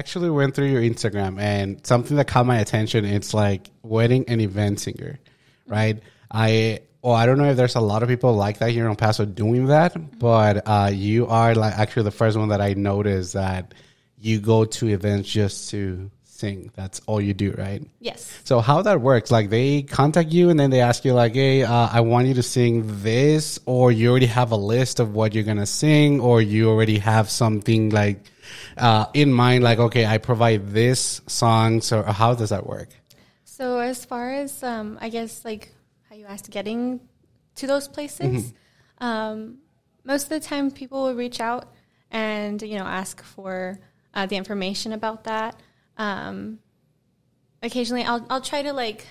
actually went through your Instagram and something that caught my attention. It's like wedding and event singer, right? I well, I don't know if there's a lot of people like that here in El Paso doing that, but uh, you are like actually the first one that I noticed that you go to events just to sing. That's all you do, right? Yes. So how that works? Like they contact you and then they ask you like, "Hey, uh, I want you to sing this," or you already have a list of what you're gonna sing, or you already have something like uh, in mind, like, "Okay, I provide this song." So how does that work? So as far as um, I guess like how you asked getting to those places, um, most of the time people will reach out and you know ask for uh, the information about that. Um, occasionally, I'll I'll try to like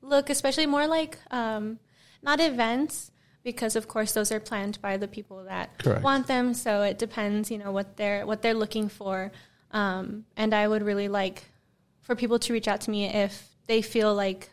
look, especially more like um, not events because of course those are planned by the people that Correct. want them. So it depends, you know, what they're what they're looking for. Um, and I would really like for people to reach out to me if they feel like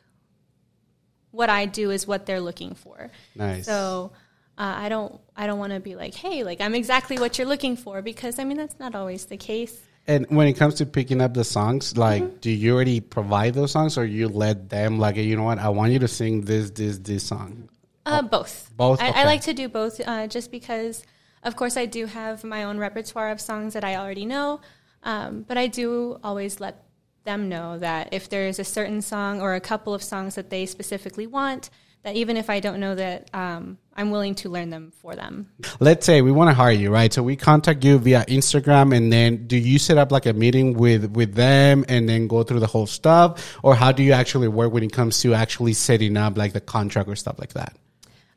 what I do is what they're looking for. Nice. So uh, I don't I don't want to be like, hey, like I'm exactly what you're looking for because I mean that's not always the case. And when it comes to picking up the songs, like, do you already provide those songs, or you let them like, you know what, I want you to sing this, this, this song? Uh, both. Both? I, Okay. I like to do both, uh, just because, of course, I do have my own repertoire of songs that I already know, um, but I do always let them know that if there is a certain song or a couple of songs that they specifically want, that even if I don't know that, um, I'm willing to learn them for them. Let's say we want to hire you, right? So we contact you via Instagram, and then do you set up like a meeting with with them, and then go through the whole stuff, or how do you actually work when it comes to actually setting up like the contract or stuff like that?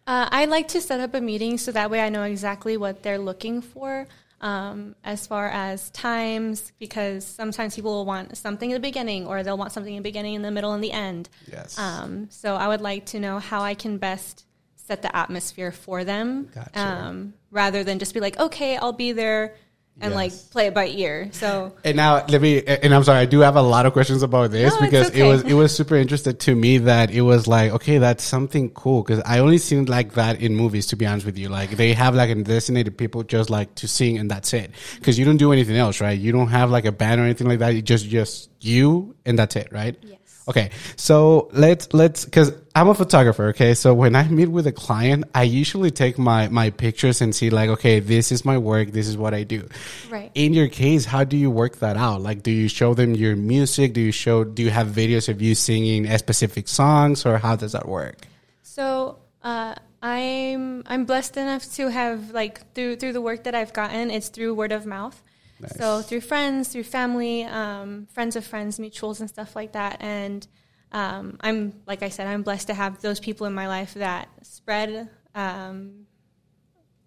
Uh, I like to set up a meeting so that way I know exactly what they're looking for um, as far as times, because sometimes people will want something in the beginning or they'll want something in the beginning, in the middle, and the end. Yes. Um, so I would like to know how I can best set the atmosphere for them Gotcha. um, rather than just be like, okay, I'll be there and like play it by ear. So And now let me, and I'm sorry, I do have a lot of questions about this No, because it was, it was super interesting to me that it was like, okay, that's something cool. Cause I only seen like that in movies, to be honest with you. Like they have like a designated people just like to sing and that's it. Cause you don't do anything else, right? You don't have like a band or anything like that. It's just, just you and that's it, right? Yes. Okay. So let's, let's, cause I'm a photographer. Okay. So when I meet with a client, I usually take my, my pictures and see like, okay, this is my work. This is what I do Right. in your case how do you work that out like do you show them your music do you show do you have videos of you singing a specific songs or how does that work So uh, I'm I'm blessed enough to have like through through the work that I've gotten, it's through word of mouth. So through friends, through family, um, friends of friends, mutuals, and stuff like that. And um, I'm like I said, I'm blessed to have those people in my life that spread. Um,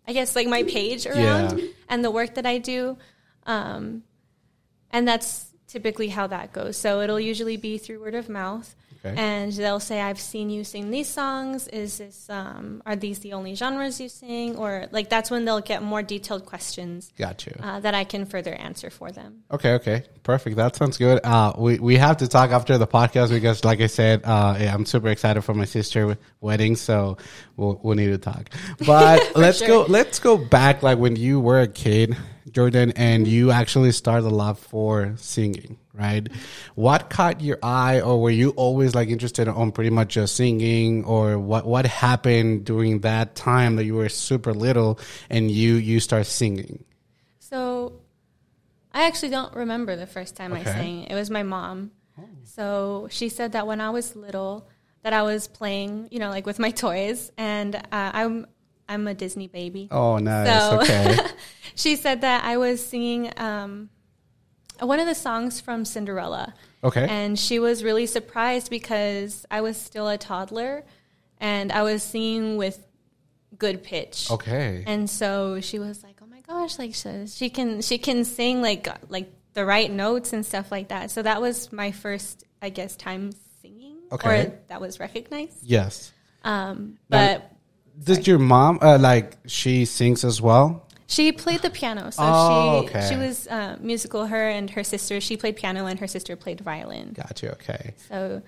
I guess like my page around Yeah. and the work that I do. Um, and that's typically how that goes. So it'll usually be through word of mouth. Okay. And they'll say, "I've seen you sing these songs. Is this um, are these the only genres you sing?" Or like that's when they'll get more detailed questions got you uh, that I can further answer for them. okay okay perfect that sounds good uh we, we have to talk after the podcast because like i said uh yeah, i'm super excited for my sister's wedding so we'll, we'll need to talk but let's sure. go let's go back like when you were a kid jordan and you actually started a love for singing right what caught your eye or were you always like interested on pretty much just singing or what what happened during that time that you were super little and you you start singing So I actually don't remember the first time I sang. It was my mom. So she said that when I was little, that I was playing, you know, like with my toys, and uh, I'm I'm a Disney baby. oh nice So- okay she said that I was singing um, one of the songs from Cinderella. Okay. And she was really surprised because I was still a toddler and I was singing with good pitch. okay And so she was like, "Oh my gosh, like she, she can she can sing like like the right notes and stuff like that." So that was my first, I guess, time singing Okay. or that was recognized. yes Um, Now- but Did your mom uh, like she sings as well? She played the piano, so Oh, she okay. she was uh, musical. Her and her sister, she played piano, and her sister played violin. Gotcha. Okay. So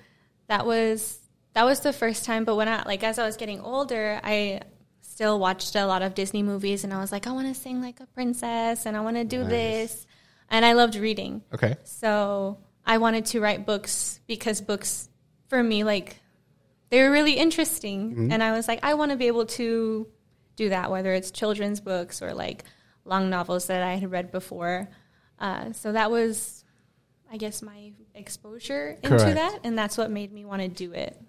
that was that was the first time. But when I like as I was getting older, I still watched a lot of Disney movies, and I was like, I want to sing like a princess, and I want to do Nice. this. and I loved reading. Okay. So I wanted to write books because books, for me, like they were really interesting, and I was like, I want to be able to do that, whether it's children's books or like long novels that I had read before. Uh, so that was, I guess, my exposure into Correct. that, and that's what made me want to do it.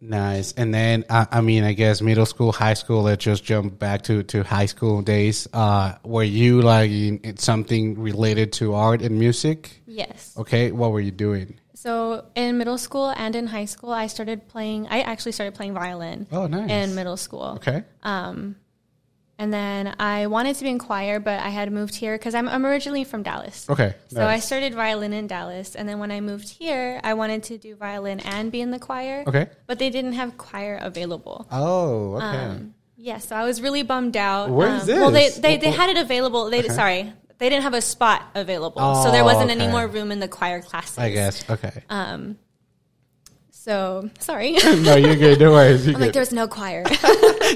Nice. And then, uh, I mean, I guess middle school, high school. Let's just jump back to, to high school days. Uh, were you like in, in something related to art and music? Yes. Okay. What were you doing? So in middle school and in high school, I started playing. I actually started playing violin Oh, nice. in middle school. Okay. Um, and then I wanted to be in choir, but I had moved here because I'm, I'm originally from Dallas. Okay. So I started violin in Dallas, and then when I moved here, I wanted to do violin and be in the choir. Okay. But they didn't have choir available. Oh, okay. Um, yeah, so I was really bummed out. Where um, is Well, they they, they had it available. They sorry, they didn't have a spot available, so there Oh, wasn't any more room in the choir classes. I guess. Okay. Um, so sorry. no, you're good. No worries. You're I'm like, good. there was no choir.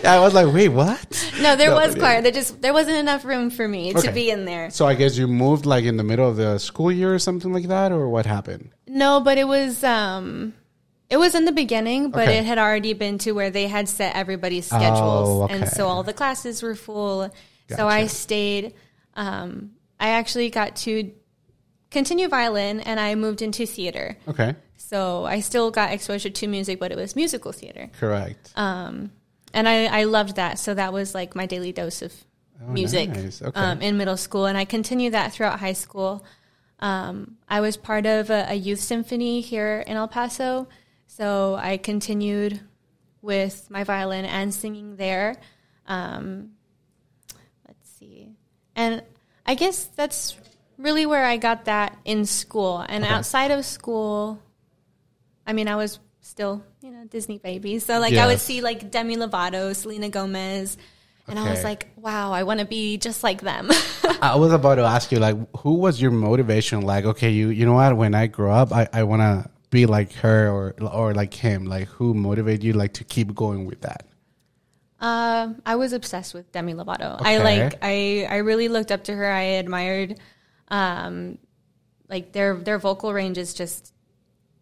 I was like, wait, what? no, there No, was yeah. choir. There just there wasn't enough room for me Okay. to be in there. So I guess you moved like in the middle of the school year or something like that, or what happened? No, but it was um it was in the beginning, but Okay. it had already been to where they had set everybody's schedules. Oh, okay. And so all the classes were full. So I stayed um I actually got to continue violin and I moved into theater. Okay. So I still got exposure to music, but it was musical theater. Correct. Um and I, I loved that. So that was like my daily dose of Oh, music nice. Okay. um, in middle school, and I continued that throughout high school. Um, I was part of a, a youth symphony here in El Paso, so I continued with my violin and singing there. Um, let's see, and I guess that's really where I got that in school. And Okay. outside of school, I mean, I was still you know Disney baby, so like I would see like Demi Lovato, Selena Gomez. And I was like, wow, I want to be just like them. I was about to ask you, like, who was your motivation? Like, okay, you, you know what? When I grow up, I, I want to be like her or, or like him. Like, who motivated you, like, to keep going with that? Um, I was obsessed with Demi Lovato. I like I I really looked up to her. I admired um like their their vocal range is just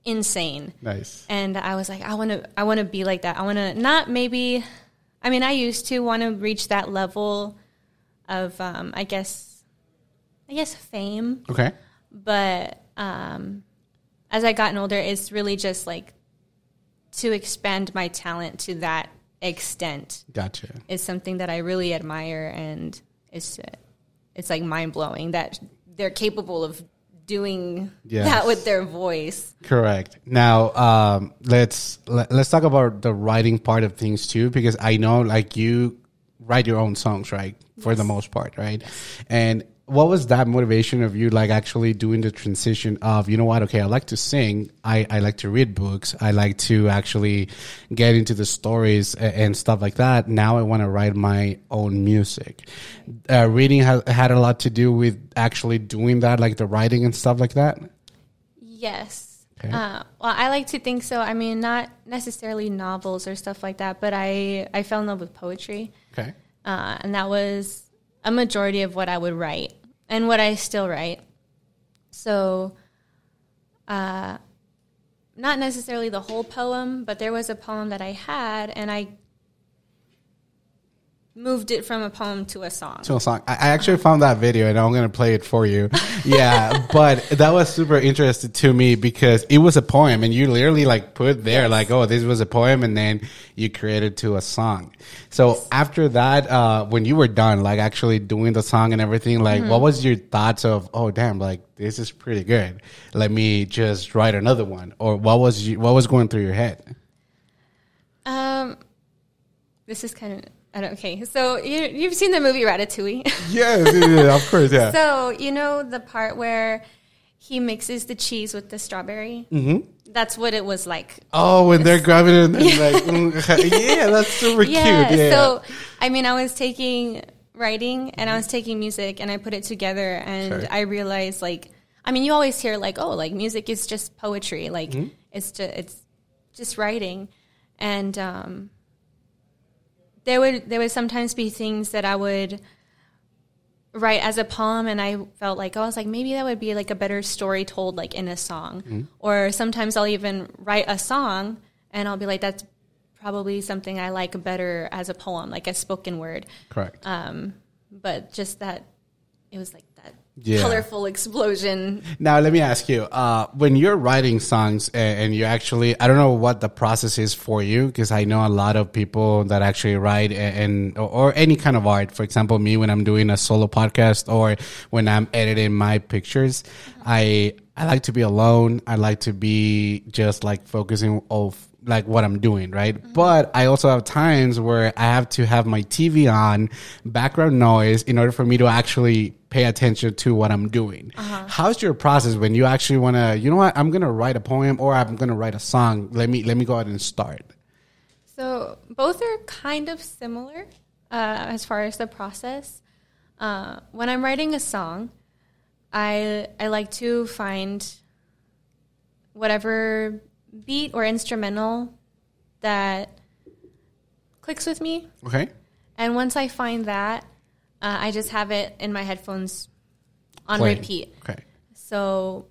insane. Nice. And I was like I want to I want to be like that. I want to not maybe I mean I used to want to reach that level of um I guess I guess fame, Okay. but um as I gotten older it's really just like to expand my talent to that extent Gotcha. is something that I really admire, and it's it's like mind blowing that they're capable of doing Yes. that with their voice. Correct. Now, um, let's let, let's talk about the writing part of things too, because I know like you write your own songs, right? For the most part, right? And what was that motivation of you like actually doing the transition of you know what? Okay, I like to sing. I I like to read books. I like to actually get into the stories and, and stuff like that. Now I want to write my own music. Uh, reading has had a lot to do with actually doing that, like the writing and stuff like that. Yes. Okay. Uh, well, I like to think so. I mean, not necessarily novels or stuff like that, but I I fell in love with poetry, Okay. uh, and that was a majority of what I would write and what I still write. So, uh, not necessarily the whole poem, but there was a poem that I had, and I moved it from a poem to a song. to a song. I I actually found that video and I'm gonna play it for you. Yeah, but that was super interesting to me because it was a poem and you literally like put there like, oh, this was a poem, and then you created to a song. So after that, uh, when you were done, like actually doing the song and everything, like, what was your thoughts of, oh, damn, like this is pretty good. Let me just write another one, or what was you, what was going through your head? Um, this is kind of I don't, okay. So you, you've seen the movie Ratatouille. Yeah, yeah, of course, yeah. so you know the part where he mixes the cheese with the strawberry. Mm-hmm. That's what it was like. Oh, when they're grabbing it and like, mm, yeah, that's super Yeah. cute. Yeah. So I mean, I was taking writing and I was taking music and I put it together and Sure. I realized like I mean, you always hear like, oh, like music is just poetry, like Mm-hmm. it's just it's just writing, and um, there would there would sometimes be things that I would write as a poem and I felt like oh, I was like maybe that would be like a better story told like in a song. Or sometimes I'll even write a song and I'll be like that's probably something I like better as a poem, like a spoken word. Correct. Um, but just that it was like Yeah. colorful explosion. Now, let me ask you: uh, when you're writing songs and, and you actually, I don't know what the process is for you because I know a lot of people that actually write and, and or, or any kind of art. For example, me when I'm doing a solo podcast or when I'm editing my pictures, I I like to be alone. I like to be just like focusing of like what I'm doing, right? But I also have times where I have to have my TV on, background noise, in order for me to actually pay attention to what I'm doing. How's your process when you actually want to? You know what? I'm gonna write a poem or I'm gonna write a song. Let me let me go ahead and start. So both are kind of similar uh, as far as the process. Uh, when I'm writing a song, I I like to find whatever beat or instrumental that clicks with me, Okay. and once I find that, uh, I just have it in my headphones on Playing. repeat. Okay. So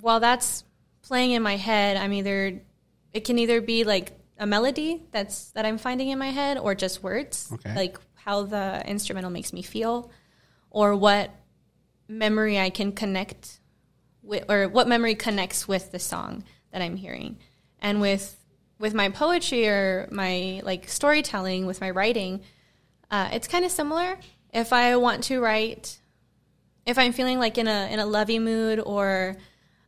while that's playing in my head, I'm either it can either be like a melody that's that I'm finding in my head or just words, Okay. like how the instrumental makes me feel or what memory I can connect with or what memory connects with the song that I'm hearing. And with with my poetry or my like storytelling with my writing, uh, it's kind of similar. If I want to write if I'm feeling like in a in a lovey mood or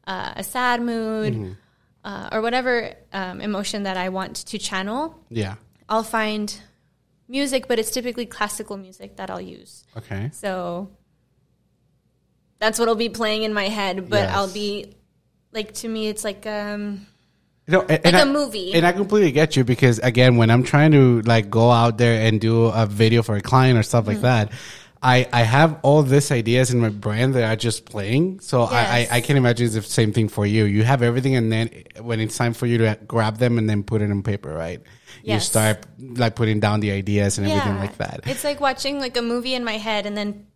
uh, a sad mood uh, or whatever um, emotion that I want to channel, Yeah. I'll find music, but it's typically classical music that I'll use. Okay. So that's what'll be playing in my head, but Yes. I'll be like to me, it's like um, know, and, like and a I- movie. And I completely get you because again, when I'm trying to like go out there and do a video for a client or stuff Mm-hmm. like that, I, I have all these ideas in my brain that are just playing. So I, Yes. I, I can imagine it's the same thing for you. You have everything and then when it's time for you to grab them and then put it on paper, right? Yes. You start like putting down the ideas and everything like that. It's like watching like a movie in my head and then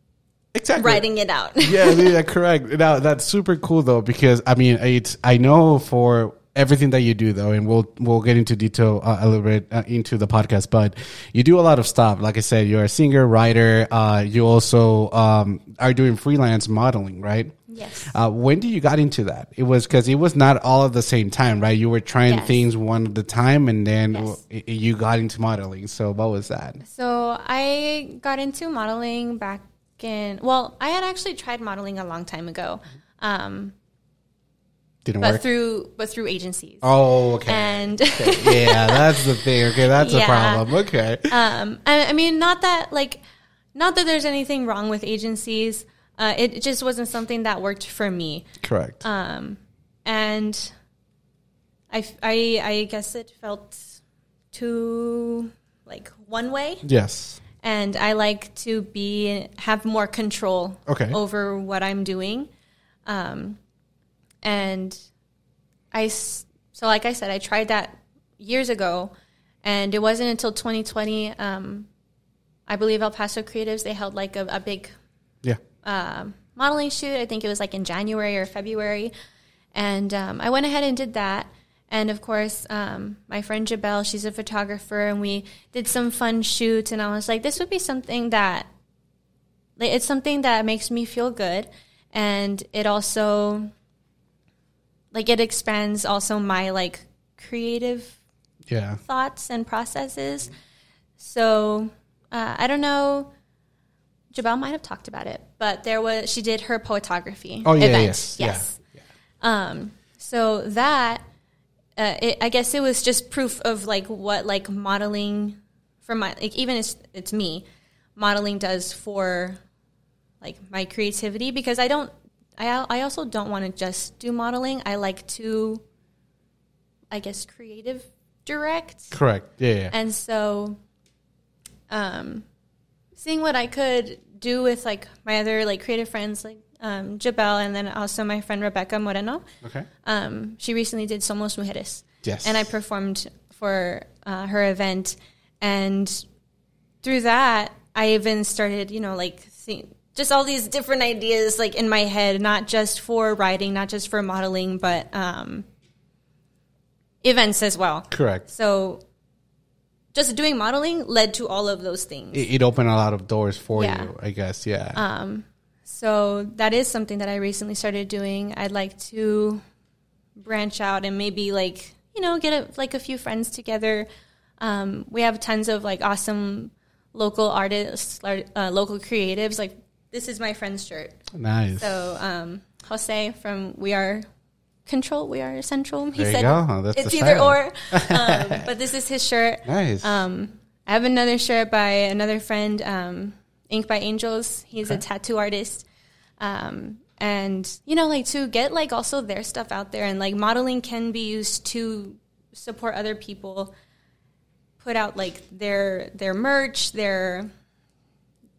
Exactly. writing it out. yeah, yeah, correct. Now that's super cool though because I mean it's I know for everything that you do though, and we'll we'll get into detail uh, a little bit uh, into the podcast, but you do a lot of stuff. Like I said, you're a singer, writer. Uh, you also um, are doing freelance modeling, right? yes. Uh, when did you got into that? It was because it was not all at the same time, right? You were trying Yes. things one at a time, and then Yes. you got into modeling. So what was that? So I got into modeling back Well, I had actually tried modeling a long time ago, um, Didn't but work. through but through agencies. oh, okay. And yeah, that's the thing. Okay, that's a problem. Okay. um, I, I mean, not that like, not that there's anything wrong with agencies. Uh, it just wasn't something that worked for me. Correct. Um, and I, I, I guess it felt too like one way. yes. And I like to be have more control Okay. over what I'm doing. Um, and I so like I said, I tried that years ago, and it wasn't until 2020. Um, I believe El Paso Creatives they held like a, a big Yeah. um, modeling shoot. I think it was like in January or February. And um, I went ahead and did that. And of course, um, my friend Jabel, she's a photographer, and we did some fun shoots. And I was like, this would be something that, like, it's something that makes me feel good. And it also, like, it expands also my, like, creative Yeah. thoughts and processes. So uh, I don't know. Jabal might have talked about it, but there was she did her poetography Oh, yeah, event. yes, yeah, yes. Um, so that uh, it, I guess it was just proof of like what like modeling for my like even it's it's me modeling does for like my creativity because I don't I I also don't want to just do modeling. I like to I guess creative direct. Correct. Yeah. yeah. And so, um, seeing what I could do with like my other like creative friends, like um, Jabel, and then also my friend Rebecca Moreno. Okay. Um, she recently did Somos Mujeres, Yes. and I performed for uh, her event, and through that, I even started, you know, like seeing just all these different ideas like in my head, not just for writing, not just for modeling, but um, events as well. Correct. So just doing modeling led to all of those things. It, it opened a lot of doors for Yeah. you, I guess. Yeah. Um, so that is something that I recently started doing. I'd like to branch out and maybe like you know get a, like a few friends together. Um, we have tons of like awesome local artists, uh, local creatives. Like this is my friend's shirt. nice. So um, Jose from We Are Control, We Are Central. He There you said go. That's it's the either shirt. or. Um, but this is his shirt. nice. Um, I have another shirt by another friend, um, Ink by Angels. He's a tattoo artist. Um, and you know, like to get like also their stuff out there and like modeling can be used to support other people, put out like their their merch, their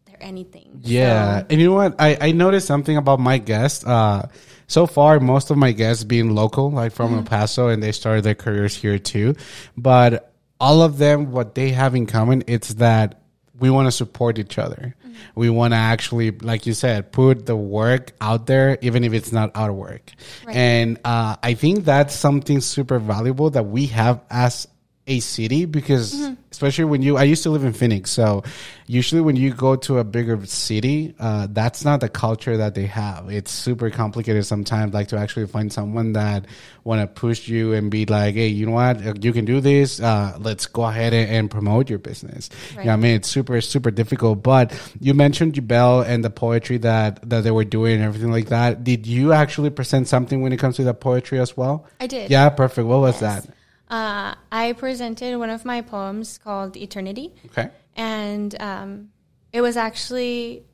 their anything. Yeah, So- and you know what? I, I noticed something about my guests. Uh, so far, most of my guests being local, like from El Paso, and they started their careers here too. But all of them, what they have in common, it's that we want to support each other. We want to actually, like you said, put the work out there, even if it's not our work. Right. And uh, I think that's something super valuable that we have as a city because especially when you i used to live in phoenix so usually when you go to a bigger city uh, that's not the culture that they have. It's super complicated sometimes like to actually find someone that want to push you and be like hey you know what? Uh, you can do this uh, let's go ahead and, and promote your business. Right. yeah i mean? It's super super difficult but you mentioned Jubel and the poetry that that they were doing and everything like that. Did you actually present something when it comes to the poetry as well? I did. yeah perfect. What was Yes. that Uh, I presented one of my poems called Eternity. okay and um, it was actually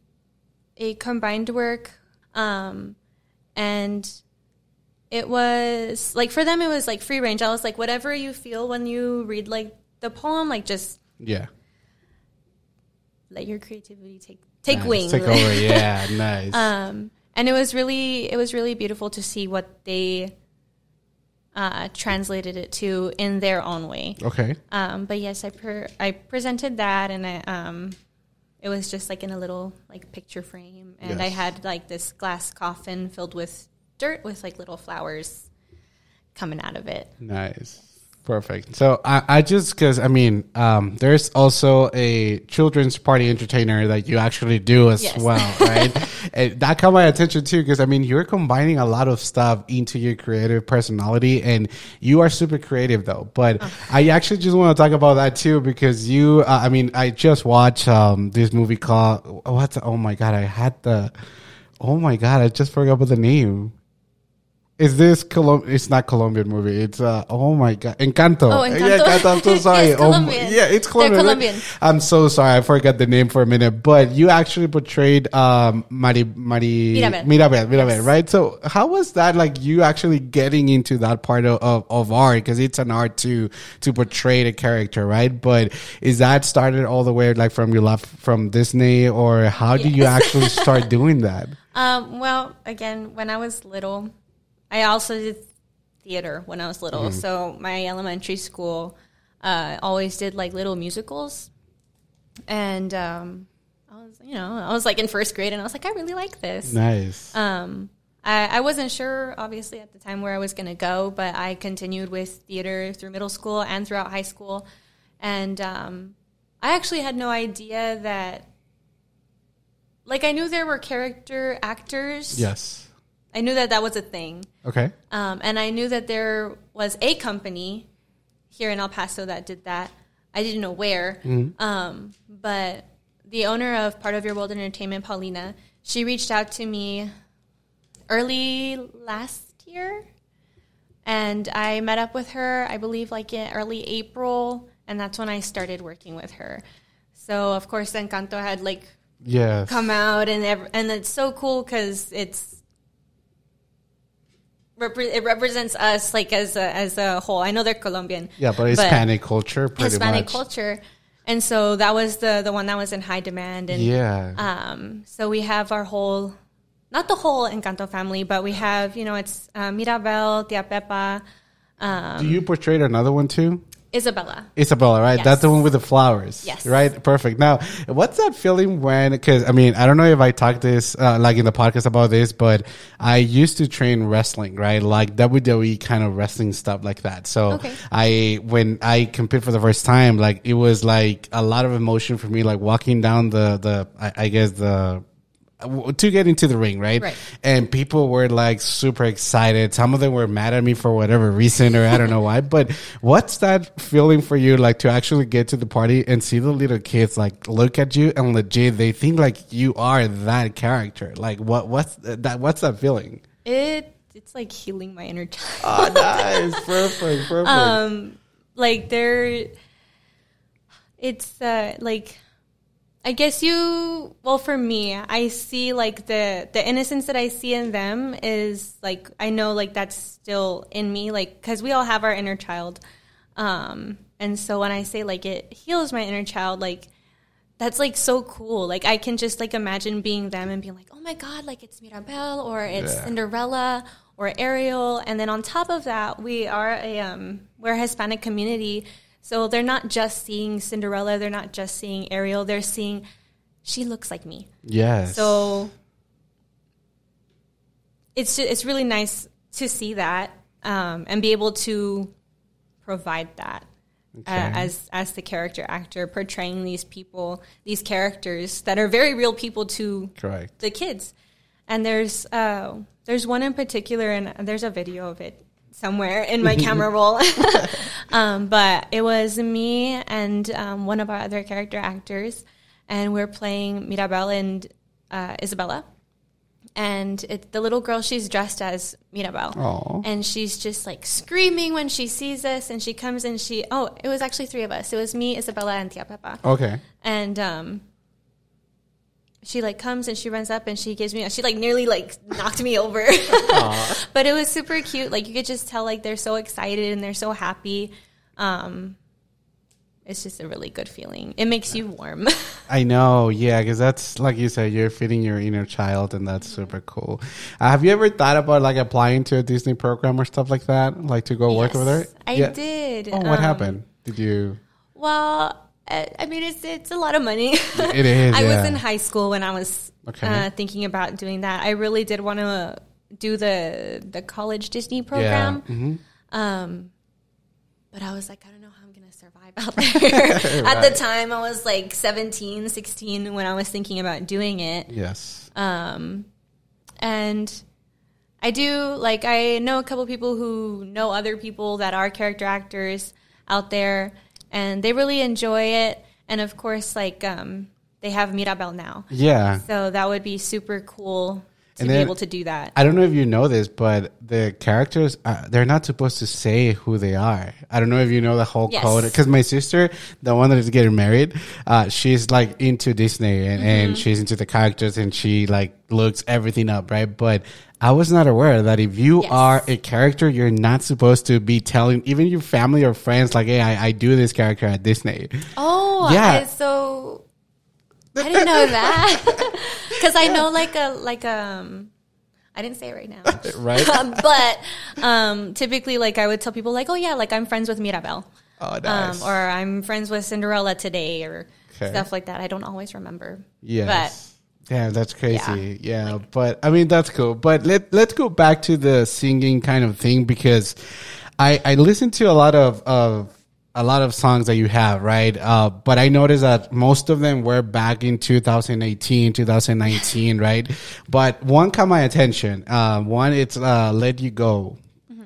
a combined work um, and it was like for them it was like free range i was like whatever you feel when you read like the poem like just yeah let your creativity take take Nice. wing Take over. Yeah, nice. um, and it was really it was really beautiful to see what they uh, translated it to in their own way okay. Um, but yes, I per- I presented that, and I um, it was just like in a little like picture frame, and I had like this glass coffin filled with dirt with like little flowers coming out of it. Nice. Perfect. So I, I just because I mean, um, there's also a children's party entertainer that you actually do as Yes. well, right? and that caught my attention too because I mean, you're combining a lot of stuff into your creative personality, and you are super creative though. But I actually just want to talk about that too because you, uh, I mean, I just watched um, this movie called what's oh my god, I had the oh my god, I just forgot about the name. Is this Colom? It's not Colombian movie. It's uh oh my god, Encanto. Oh, Encanto. Yeah, Encanto. I'm so sorry. It's Oh my- yeah, it's Colombian. right? Colombian. I'm so sorry. I forgot the name for a minute. But you actually portrayed um Mari Mari Mirabel. Mirabel, Mirabel, right? So how was that? Like you actually getting into that part of of, of art because it's an art to to portray the character, right? But is that started all the way like from your love from Disney, or how did you actually start doing that? Um, well, again, when I was little, I also did theater when I was little. So my elementary school uh, always did like little musicals, and um, I was, you know, I was like in first grade, and I was like, I really like this. Nice. Um, I, I wasn't sure, obviously, at the time where I was going to go, but I continued with theater through middle school and throughout high school. And um, I actually had no idea that, like, I knew there were character actors. yes. I knew that that was a thing. Okay. Um, and I knew that there was a company here in El Paso that did that. I didn't know where. Um, but the owner of Part of Your World Entertainment, Paulina, she reached out to me early last year. And I met up with her, I believe, like in early April. And that's when I started working with her. So, of course, Encanto had like Yes. come out and ev- and it's so cool because it's repre- it represents us like as a, as a whole. I know they're Colombian, Yeah, but Hispanic culture, pretty Hispanic much. culture, and so that was the the one that was in high demand. And Yeah. um, so we have our whole, not the whole Encanto family, but we have you know it's uh, Mirabel, Tia Pepa. Um, Do you portray another one too? Isabela. Isabela, right? Yes. That's the one with the flowers. Yes. Right? Perfect. Now, what's that feeling when, because I mean, I don't know if I talked this, uh, like in the podcast about this, but I used to train wrestling, right? Like WWE kind of wrestling stuff like that. So Okay. I, when I competed for the first time, like it was like a lot of emotion for me, like walking down the, the, I, I guess the, to get into the ring, right? Right. And people were like super excited. Some of them were mad at me for whatever reason, or I don't know why. But what's that feeling for you, like to actually get to the party and see the little kids like look at you and legit they think like you are that character? Like what? What's that? What's that feeling? It it's like healing my inner child. Oh, nice, perfect, perfect. um like they're it's uh like i guess you well for me i see like the the innocence that i see in them is like i know like that's still in me like because we all have our inner child. Um and so when i say like it heals my inner child like that's like so cool. Like i can just like imagine being them and being like oh my god like it's mirabel or it's Yeah. cinderella or ariel. And then on top of that we are a um we're a hispanic community so they're not just seeing cinderella they're not just seeing ariel they're seeing she looks like me yes. so it's ju- it's really nice to see that um, and be able to provide that uh, as as the character actor portraying these people, these characters that are very real people to correct. the kids. And there's uh, there's one in particular, and there's a video of it somewhere in my camera roll. um, but it was me and um, one of our other character actors, and we're playing Mirabel and uh, Isabela. And it, the little girl, she's dressed as Mirabel. Aw. And she's just like screaming when she sees us. And she comes and she, oh, it was actually three of us. It was me, Isabela, and Tia Pepa Okay. and um she like comes and she runs up and she gives me she like nearly like knocked me over but it was super cute like you could just tell like they're so excited and they're so happy um it's just a really good feeling it makes you warm I know, yeah, because that's like you said, you're feeding your inner child, and that's super cool. Uh, have you ever thought about like applying to a Disney program or stuff like that, like to go work over there? Yes, i Yeah. did Oh, what Um, happened? Did you? well I mean, it's it's a lot of money. It is, I yeah. was in high school when I was Okay. uh, thinking about doing that. I really did want to do the the college Disney program. Yeah. hmm Um, but I was like, I don't know how I'm going to survive out there. At the time, I was like 17, 16 when I was thinking about doing it. Yes. Um, and I do, like, I know a couple people who know other people that are character actors out there, and they really enjoy it. And of course, like, um, they have Mirabel now. Yeah. So that would be super cool to And be then- able to do that. I don't know if you know this, but the characters uh, they're not supposed to say who they are. I don't know if you know the whole Yes. code because my sister, the one that is getting married, uh, she's like into Disney and, Mm-hmm. and she's into the characters and she like looks everything up, right? But I was not aware that if you Yes. are a character, you're not supposed to be telling even your family or friends like, "Hey, I, I do this character at Disney." Oh, Yeah. So I didn't know that because I know like a like um I didn't say it right now, Right? Um, but um typically like I would tell people like oh yeah like I'm friends with Mirabel," Oh, nice. um, or I'm friends with Cinderella today or Okay. stuff like that. I don't always remember. Yes. yeah, that's crazy. Yeah, but I mean that's cool. But let let's go back to the singing kind of thing because I I listen to a lot of of a lot of songs that you have, right? Uh, but I noticed that most of them were back in 2018, 2019, right? But one caught my attention. Uh, one, it's uh, "Let You Go."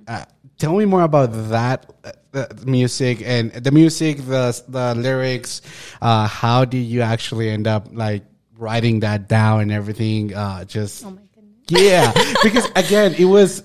Uh, tell me more about that uh, music and the music, the the lyrics. Uh, how did you actually end up like writing that down and everything? Uh, just Oh my goodness. yeah, because again, it was.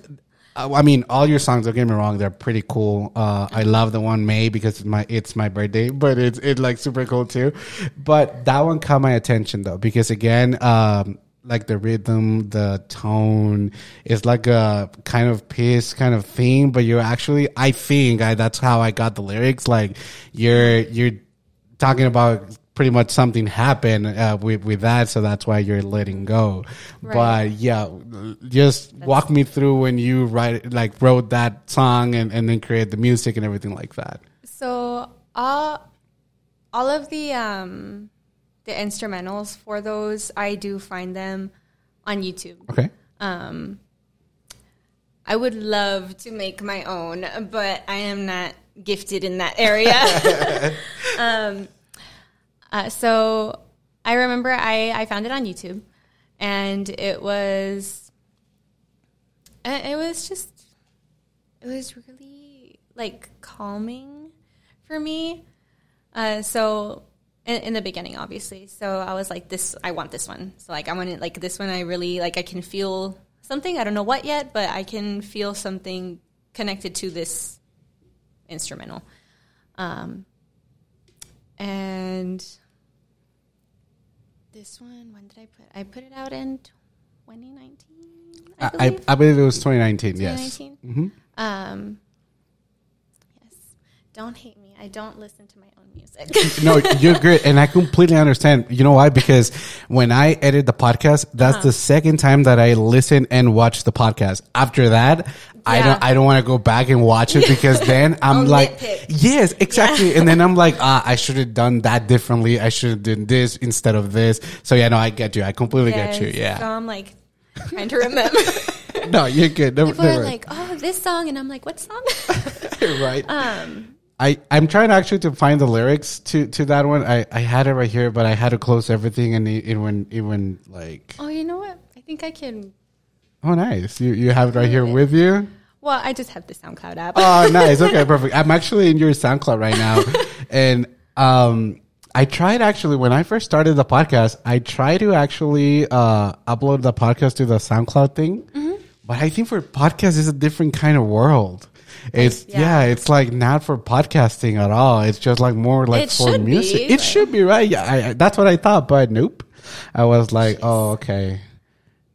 Uh, I mean, all your songs. Don't get me wrong; they're pretty cool. Uh, I love the one May because it's my it's my birthday, but it's it's like super cool too. But that one caught my attention though because again, um, like the rhythm, the tone is like a kind of piece kind of thing. But you're actually, I think, I, that's how I got the lyrics. Like you're you're talking about pretty much something happened uh, with with that, so that's why you're letting go. Right. But yeah, just walk me through when you write like wrote that song and and then create the music and everything like that. So all all of the um the instrumentals for those I do find them on YouTube. Okay. Um I would love to make my own, but I am not gifted in that area. um uh, so I remember I, I found it on YouTube and it was uh, it was just it was really like calming for me. Uh, so in, in, the beginning, obviously, so I was like, "This, I want this one." So like, I want it like this one. I really like. I can feel something. I don't know what yet, but I can feel something connected to this instrumental. Um, and this one, when did I put? I put it out in 2019. I believe, I, I believe it was 2019. 2019. Yes. Mm-hmm. Um, yes. Don't hate me. I don't listen to my own music. no, you're good, and I completely understand. You know why? Because when I edit the podcast, that's uh-huh. the second time that I listen and watch the podcast. After that, yeah. I don't. I don't want to go back and watch it because then I'm like, nitpick. yes, exactly. Yeah. and then I'm like, ah, I should have done that differently. I should have done this instead of this. So yeah, no, I get you. I completely yes. get you. Yeah. So I'm like trying to remember. no, you're good. Never, People never. are like, oh, this song, and I'm like, what song? right. Um. I, I'm trying actually to find the lyrics to, to that one. I, I had it right here, but I had to close everything and it, it went it went like. Oh, you know what? I think I can. Oh, nice! You you have it right here with you. Well, I just have the SoundCloud app. oh, nice. Okay, perfect. I'm actually in your SoundCloud right now, and um, I tried actually when I first started the podcast. I tried to actually uh upload the podcast to the SoundCloud thing, mm-hmm. but I think for podcast is a different kind of world. It's yeah. yeah. it's like not for podcasting at all. It's just like more like it for music. Be, it should be right. Yeah, I, I, that's what I thought, but nope. I was like, oh, okay,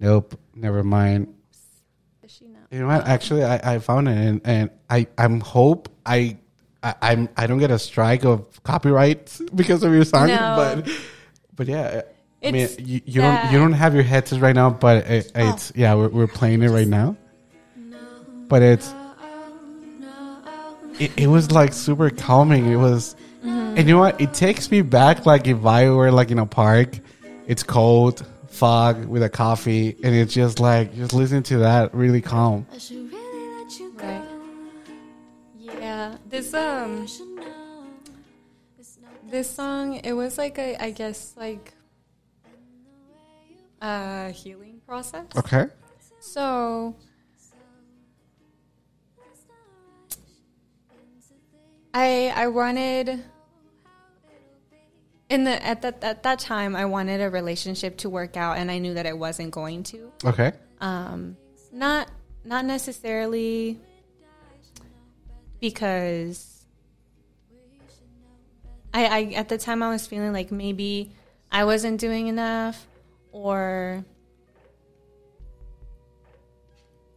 nope, never mind. You know what? Actually, I, I found it, and, and I I'm hope I, I I'm I don't get a strike of copyright because of your song, no. but but yeah. It's I mean, you, you don't you don't have your headsets right now, but it, it's oh. yeah, we're, we're playing it right now. But it's it, it was like super calming. It was, mm-hmm. and you know what? It takes me back like if I were like in a park, it's cold, fog with a coffee, and it's just like just listening to that really calm. Right. Yeah. This um. This song, it was like a, I guess like a healing process. Okay. So I I wanted in the at that at that time I wanted a relationship to work out and I knew that it wasn't going to. Okay. Um not not necessarily because I, I at the time I was feeling like maybe I wasn't doing enough or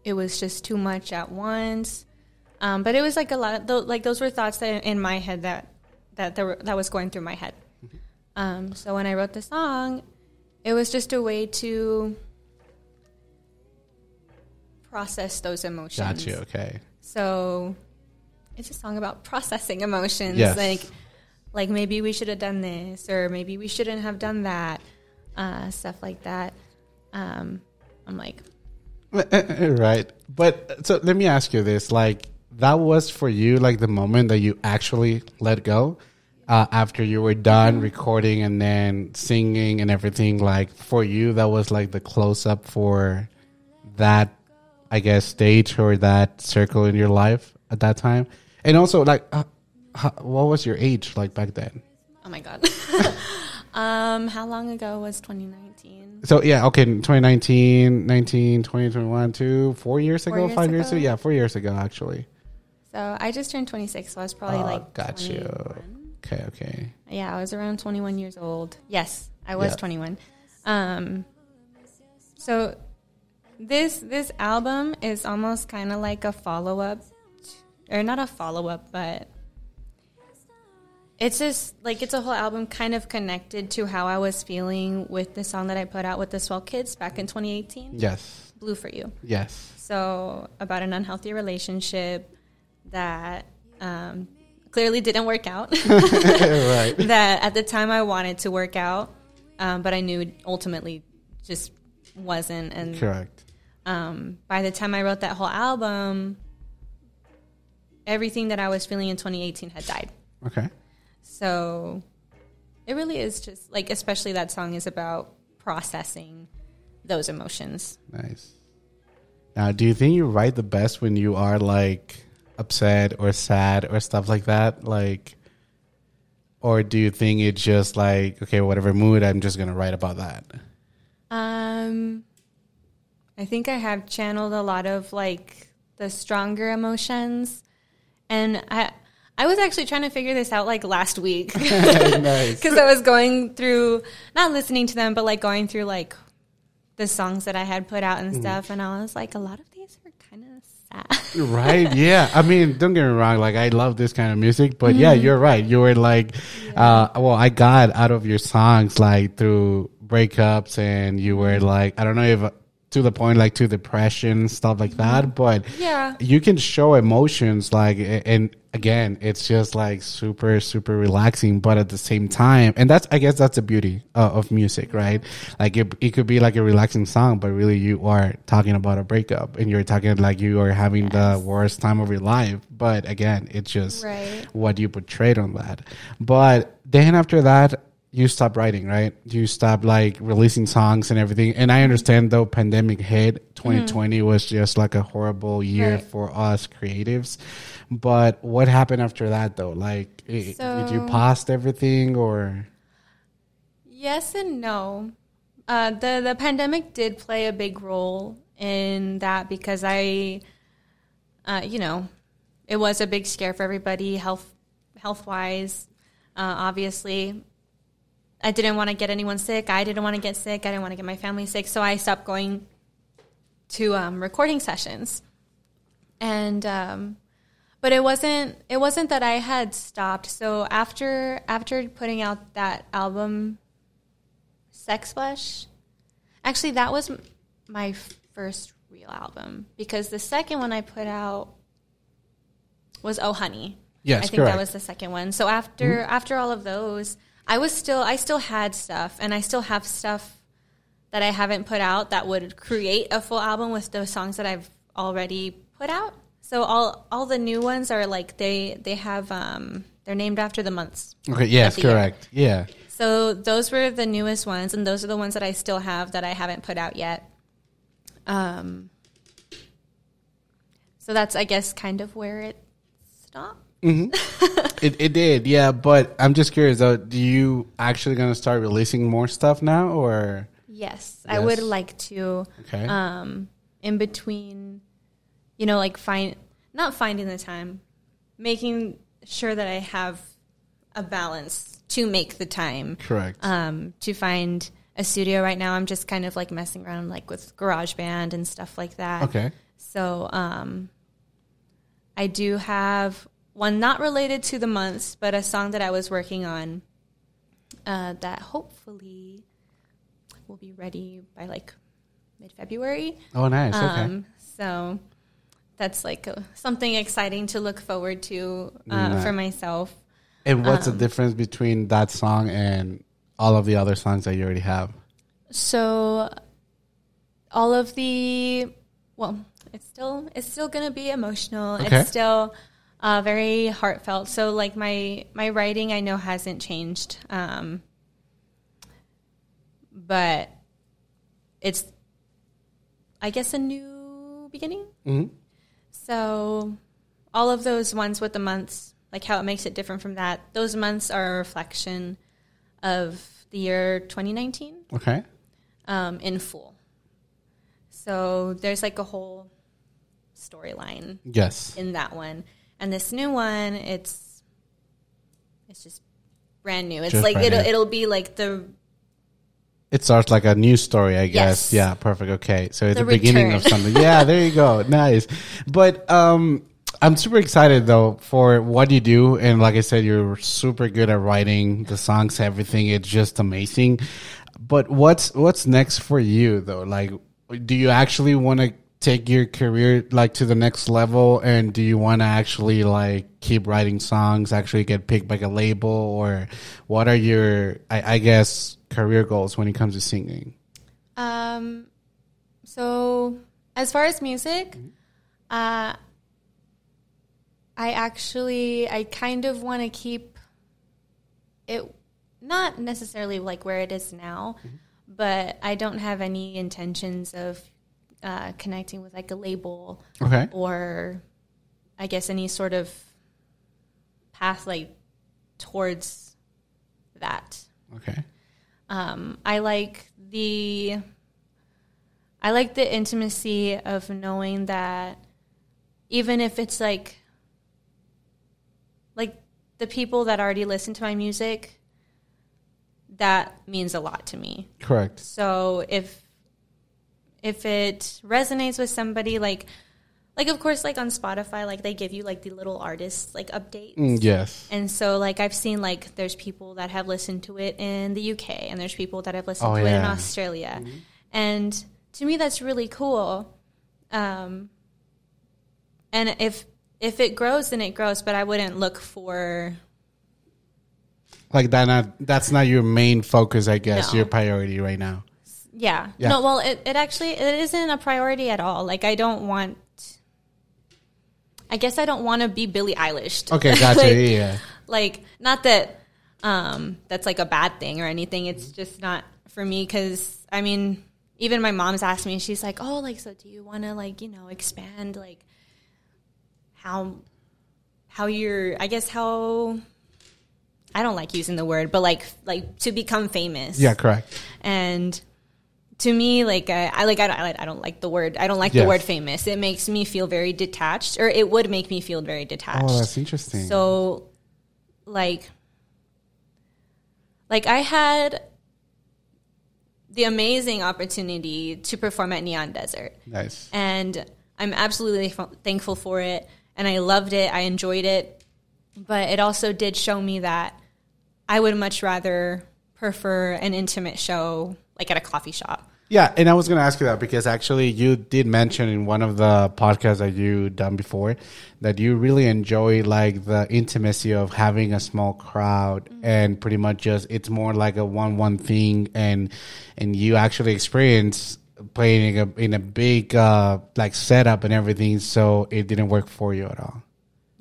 it was just too much at once um, but it was like a lot of th- like those were thoughts that in my head that that were, that was going through my head. Mm-hmm. Um, so when I wrote the song, it was just a way to process those emotions. Got you. Okay. So it's a song about processing emotions. Yes. Like like maybe we should have done this or maybe we shouldn't have done that. Uh, stuff like that. Um, I'm like right. But so let me ask you this like that was for you like the moment that you actually let go uh, after you were done recording and then singing and everything like for you that was like the close up for that i guess stage or that circle in your life at that time? And also like uh, how, what was your age like back then? Oh my god. Um how long ago was 2019 so yeah okay 2019 19 20 two four years four ago years five ago? years ago? Yeah four years ago actually so I just turned 26, so I was probably oh, like got 21. you. Okay, okay. Yeah, I was around 21 years old. Yes, I was 21. Um, so this this album is almost kind of like a follow up, or not a follow up, but it's just like it's a whole album kind of connected to how I was feeling with the song that I put out with the Swell Kids back in 2018. Yes. Blue for You. Yes. So about an unhealthy relationship, that um, clearly didn't work out. right. that at the time I wanted to work out, um, but I knew it ultimately just wasn't. And Correct. um, by the time I wrote that whole album, everything that I was feeling in 2018 had died. Okay. So it really is just like, especially that song is about processing those emotions. Nice. Now, do you think you write the best when you are like upset or sad or stuff like that? Like, or do you think it's just like, okay, whatever mood, I'm just going to write about that? Um, I think I have channeled a lot of like the stronger emotions, and I I was actually trying to figure this out like last week because nice. I was going through not listening to them, but like going through like the songs that I had put out and stuff, and I was like, a lot of these are kind of sad. right yeah. I mean don't get me wrong like i love this kind of music but yeah you're right. You were like uh well i got out of your songs like through breakups and you were like i don't know if to the point like to depression stuff like that but Yeah. you can show emotions like and again it's just like super super relaxing but at the same time and that's i guess that's the beauty uh, of music right like it, it could be like a relaxing song but really you are talking about a breakup and you're talking like you are having the worst time of your life but again it's just Right. what you portrayed on that but then after that you stop writing right you stop like releasing songs and everything and i understand though pandemic hit 2020 was just like a horrible year Right. for us creatives but what happened after that though like i did you So- pause everything or Yes and no. Uh, the the pandemic did play a big role in that because I, uh, you know, it was a big scare for everybody health health wise. Uh, obviously, I didn't want to get anyone sick. I didn't want to get sick. I didn't want to get my family sick. So I stopped going to um, recording sessions, and um, but it wasn't it wasn't that I had stopped. So after after putting out that album, Sex Flesh, actually that was my first real album because the second one I put out was Oh Honey. Yes, I think correct. that was the second one. So after after all of those, I was still I still had stuff and I still have stuff that I haven't put out that would create a full album with those songs that I've already put out. So all all the new ones are like they they have um they're named after the months. okay yes the year. correct yeah So those were the newest ones and those are the ones that I still have that I haven't put out yet. Um so that's I guess kind of where it stopped. it, it did yeah but i'm just curious though do you actually gonna start releasing more stuff now or Yes, I would like to. okay Um, in between, you know, like find not finding the time, making sure that I have a balance to make the time. correct Um, to find a studio right now, I'm just kind of like messing around like with GarageBand and stuff like that. okay So, um, I do have one not related to the months, but a song that I was working on uh, that hopefully will be ready by like mid February. oh nice okay Um, so that's like uh something exciting to look forward to uh, Nice. for myself. And what's Um, the difference between that song and all of the other songs that you already have? So all of the well, it's still it's still gonna be emotional. Okay. It's still uh, very heartfelt. So like my my writing, I know hasn't changed, um, but it's I guess a new beginning. Mhm. So all of those ones with the months, like how it makes it different from that, those months are a reflection of the year 2019 Okay. um, in full. So there's like a whole storyline Yes. in that one, and this new one, it's it's just brand new. It's Just like it'll new. it'll be like the It starts like a new story, I guess. Yes. Yeah, perfect. Okay. So it's the, The beginning of something. Yeah, there you go. Nice. But um I'm super excited though for what you do and like I said you're super good at writing the songs everything it's just amazing. But what's what's next for you though? Like do you actually want to take your career like to the next level? And do you want to actually like keep writing songs, actually get picked by a label, or what are your, I, I guess, career goals when it comes to singing? Um, so as far as music, uh, I actually I kind of want to keep it not necessarily like where it is now, but I don't have any intentions of uh, connecting with like a label Okay. or I guess any sort of path like towards that. Okay. Um, I like the I like the intimacy of knowing that even if it's like like the people that already listen to my music, that means a lot to me. Correct. So if if it resonates with somebody like like of course like on Spotify like they give you like the little artists like updates. Mm, yes. And so, like, I've seen, like, there's people that have listened to it in the UK, and there's people that have listened Oh, to it in yeah. Australia. And to me, that's really cool. Um, and if if it grows, then it grows. But I wouldn't look for Like that. Not that's not your main focus, I guess. No. Your priority right now. Yeah. Yeah. No, well, it, it actually it isn't a priority at all. Like, I don't want. I guess I don't want to be Billie Eilish. Okay, gotcha. Like, yeah, like not that um that's like a bad thing or anything it's just not for me because i mean even my mom's asked me she's like oh like so do you want to like you know expand like how how you're i guess how i don't like using the word but like like to become famous Yeah, correct. and to me like I, I like I don't, I don't like the word I don't like Yes. the word famous. It makes me feel very detached, or it would make me feel very oh, detached. Oh, that's interesting. So, like, like I had the amazing opportunity to perform at Neon Desert, nice. and I'm absolutely f- thankful for it, and I loved it. I enjoyed it, but it also did show me that I would much rather prefer an intimate show, like at a coffee shop. Yeah, and I was going to ask you that because actually you did mention in one of the podcasts that you done before that you really enjoy like the intimacy of having a small crowd and pretty much just it's more like a one one thing and and you actually experience playing in a, in a big uh like setup and everything so it didn't work for you at all.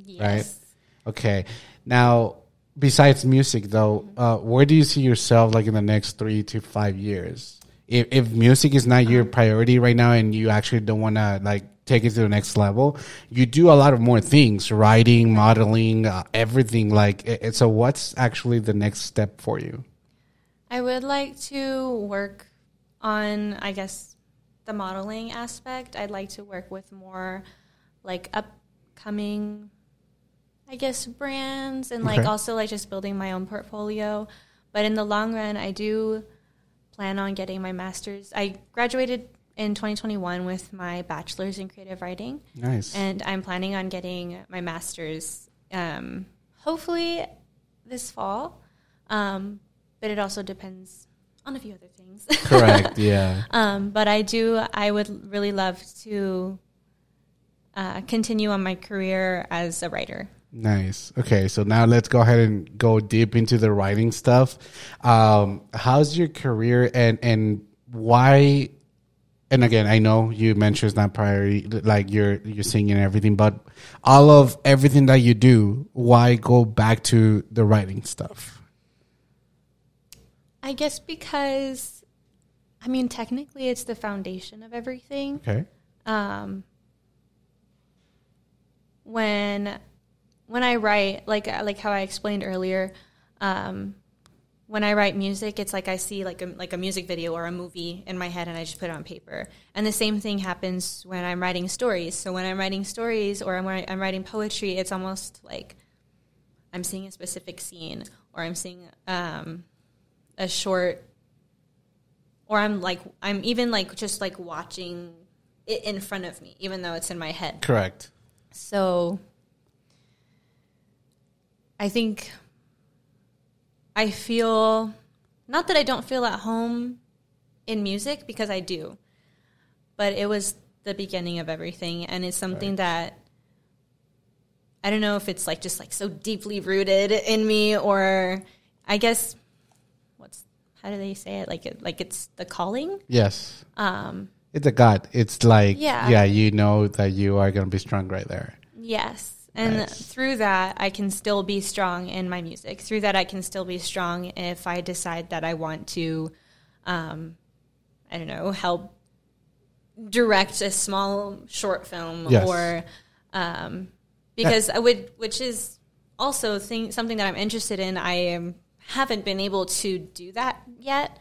Yes. Okay. Now, besides music, though, uh, where do you see yourself like in the next three to five years? If, if music is not your priority right now, and you actually don't want to like take it to the next level, you do a lot of more things: writing, modeling, uh, everything. Like, i- i- so what's actually the next step for you? I would like to work on, I guess, the modeling aspect. I'd like to work with more like upcoming, I guess, brands and like Okay. also like just building my own portfolio. But in the long run, I do plan on getting my master's. I graduated in 2021 with my bachelor's in creative writing. Nice. And I'm planning on getting my master's um, hopefully this fall. Um, but it also depends on a few other things. Correct. Yeah. um, but I do, I would really love to uh, continue on my career as a writer. Nice. Okay, so now let's go ahead and go deep into the writing stuff. Um, how's your career and and why? And again, I know you mentioned it's not priority, like you're you're singing and everything, but all of everything that you do, why go back to the writing stuff? I guess because, I mean, technically it's the foundation of everything. Okay. um, when when I write, like like how I explained earlier, um, when I write music, it's like I see like a like a music video or a movie in my head, and I just put it on paper. And the same thing happens when I'm writing stories. So when I'm writing stories or I'm, I'm writing poetry, it's almost like I'm seeing a specific scene, or I'm seeing um, a short, or I'm like I'm even like just like watching it in front of me, even though it's in my head. Correct. So I think I feel not that I don't feel at home in music because I do. But it was the beginning of everything, and it's something that I don't know if it's like just like so deeply rooted in me, or I guess what's how do they say it? Like it, like it's the calling. Yes. Um, It's a God. It's like, Yeah. yeah, you know that you are going to be strong right there. Yes. And Nice. through that, I can still be strong in my music. Through that, I can still be strong if I decide that I want to, um, I don't know, help direct a small short film Yes. or, um, because I would, which is also thing, something that I'm interested in. I um, haven't been able to do that yet.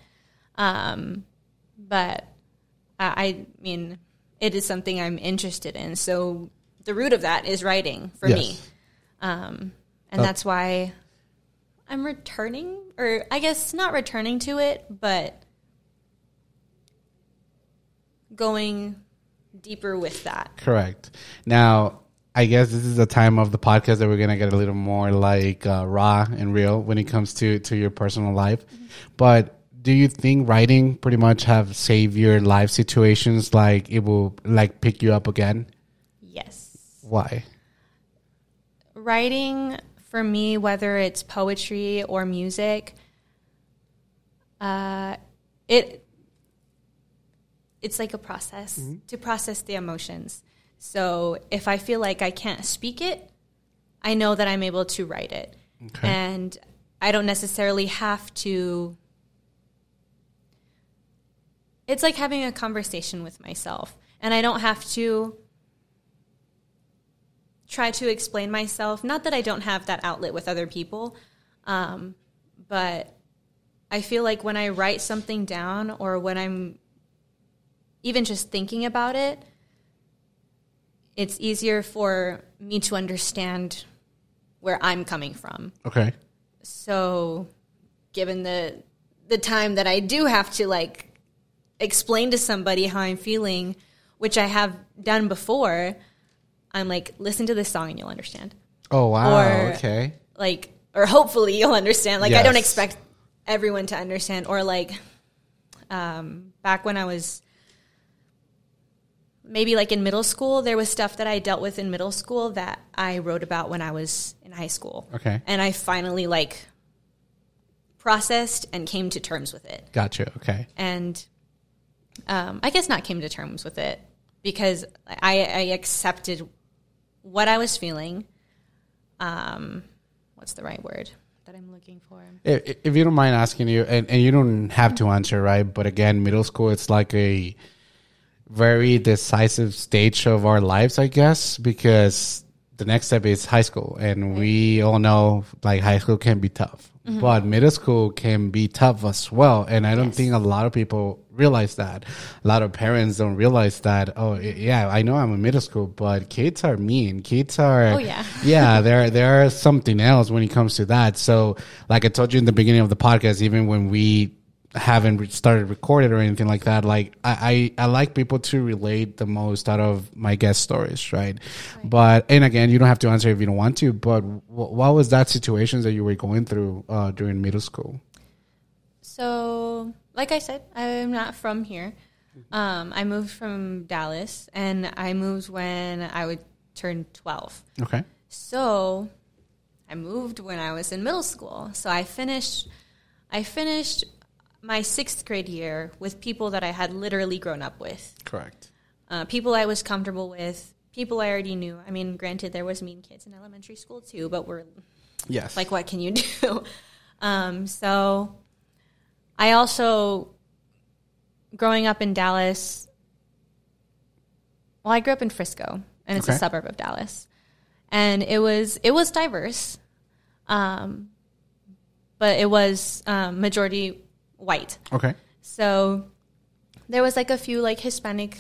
Um, but I, I mean, it is something I'm interested in. So the root of that is writing for Yes. me. Um, and Oh. that's why I'm returning, or I guess not returning to it, but going deeper with that. Correct. Now, I guess this is the time of the podcast that we're gonna get a little more like uh, raw and real when it comes to to your personal life. But do you think writing pretty much have saved your life situations? Like it will like pick you up again? Why? writing for me, whether it's poetry or music, uh, it it's like a process to process the emotions. So if I feel like I can't speak it, I know that I'm able to write it, Okay. and I don't necessarily have to. It's like having a conversation with myself, and I don't have to try to explain myself. Not that I don't have that outlet with other people, um, but I feel like when I write something down or when I'm even just thinking about it, it's easier for me to understand where I'm coming from. Okay. So, given the the time that I do have to like explain to somebody how I'm feeling, which I have done before, I'm like, listen to this song and you'll understand. Oh wow. Or- okay. Like, or hopefully you'll understand. Like, I don't expect everyone to understand. Or like, um, back when I was maybe like in middle school, there was stuff that I dealt with in middle school that I wrote about when I was in high school Okay. and I finally like processed and came to terms with it. Gotcha. Okay. And um, I guess not came to terms with it because I, I accepted what I was feeling. Um, what's the right word that I'm looking for? If, if you don't mind asking you, and, and you don't have to answer, right? But again, middle school, it's like a very decisive stage of our lives, I guess, because the next step is high school. And we all know like high school can be tough, Mm-hmm. but middle school can be tough as well. And I don't Yes. think a lot of people realize that. A lot of parents don't realize that. Oh, yeah, I know I'm in middle school, but kids are mean. Kids are. Oh, yeah. yeah, there there are something else when it comes to that. So, like I told you in the beginning of the podcast, even when we haven't re- started recorded or anything like that, like I, I I like people to relate the most out of my guest stories, right? But and again, you don't have to answer if you don't want to. But what was that situations that you were going through uh, during middle school? So, like I said, I'm not from here. Um, I moved from Dallas and I moved when I would turn 12. Okay, So I moved when I was in middle school. So I finished I finished my sixth grade year with people that I had literally grown up with. correct. Uh, people I was comfortable with, people I already knew. I mean, granted there was mean kids in elementary school too, but we're Yes, like what can you do? um, so I also growing up in Dallas well, I grew up in Frisco and it's Okay. a suburb of Dallas. And it was it was diverse. Um, but it was um, majority white. okay, So there was like a few like Hispanic